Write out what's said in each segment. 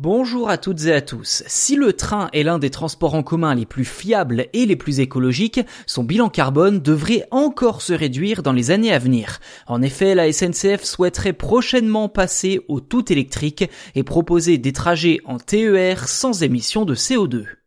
Bonjour à toutes et à tous. Si le train est l'un des transports en commun les plus fiables et les plus écologiques, son bilan carbone devrait encore se réduire dans les années à venir. En effet, la SNCF souhaiterait prochainement passer au tout électrique et proposer des trajets en TER sans émission de CO2.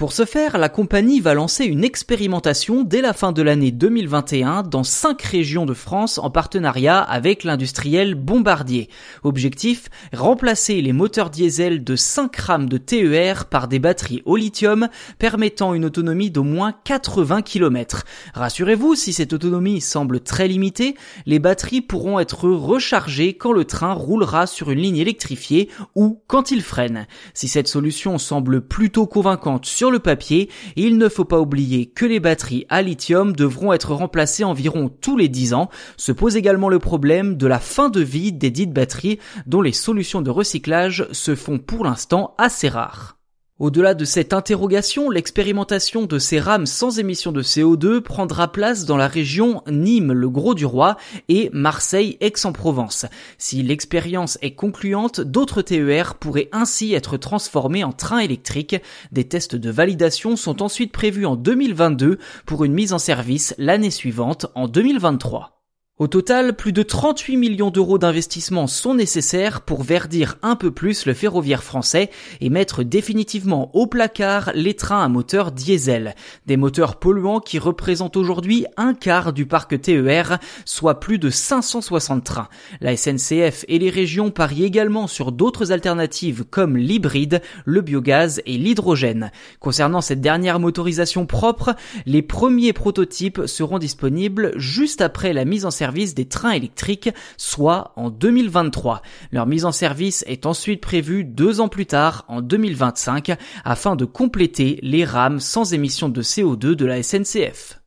Pour ce faire, la compagnie va lancer une expérimentation dès la fin de l'année 2021 dans cinq régions de France en partenariat avec l'industriel Bombardier. Objectif, remplacer les moteurs diesel de 5 rames de TER par des batteries au lithium permettant une autonomie d'au moins 80 km. Rassurez-vous, si cette autonomie semble très limitée, les batteries pourront être rechargées quand le train roulera sur une ligne électrifiée ou quand il freine. Si cette solution semble plutôt convaincante sur le papier, il ne faut pas oublier que les batteries à lithium devront être remplacées environ tous les 10 ans. Se pose également le problème de la fin de vie des dites batteries dont les solutions de recyclage se font pour l'instant assez rares. Au-delà de cette interrogation, l'expérimentation de ces rames sans émission de CO2 prendra place dans la région Nîmes, le Gros du Roi, et Marseille-Aix-en-Provence. Si l'expérience est concluante, d'autres TER pourraient ainsi être transformés en trains électriques. Des tests de validation sont ensuite prévus en 2022 pour une mise en service l'année suivante en 2023. Au total, plus de 38 millions d'euros d'investissement sont nécessaires pour verdir un peu plus le ferroviaire français et mettre définitivement au placard les trains à moteur diesel. Des moteurs polluants qui représentent aujourd'hui un quart du parc TER, soit plus de 560 trains. La SNCF et les régions parient également sur d'autres alternatives comme l'hybride, le biogaz et l'hydrogène. Concernant cette dernière motorisation propre, les premiers prototypes seront disponibles juste après la mise en des trains électriques, soit en 2023. Leur mise en service est ensuite prévue deux ans plus tard, en 2025, afin de compléter les rames sans émission de CO2 de la SNCF.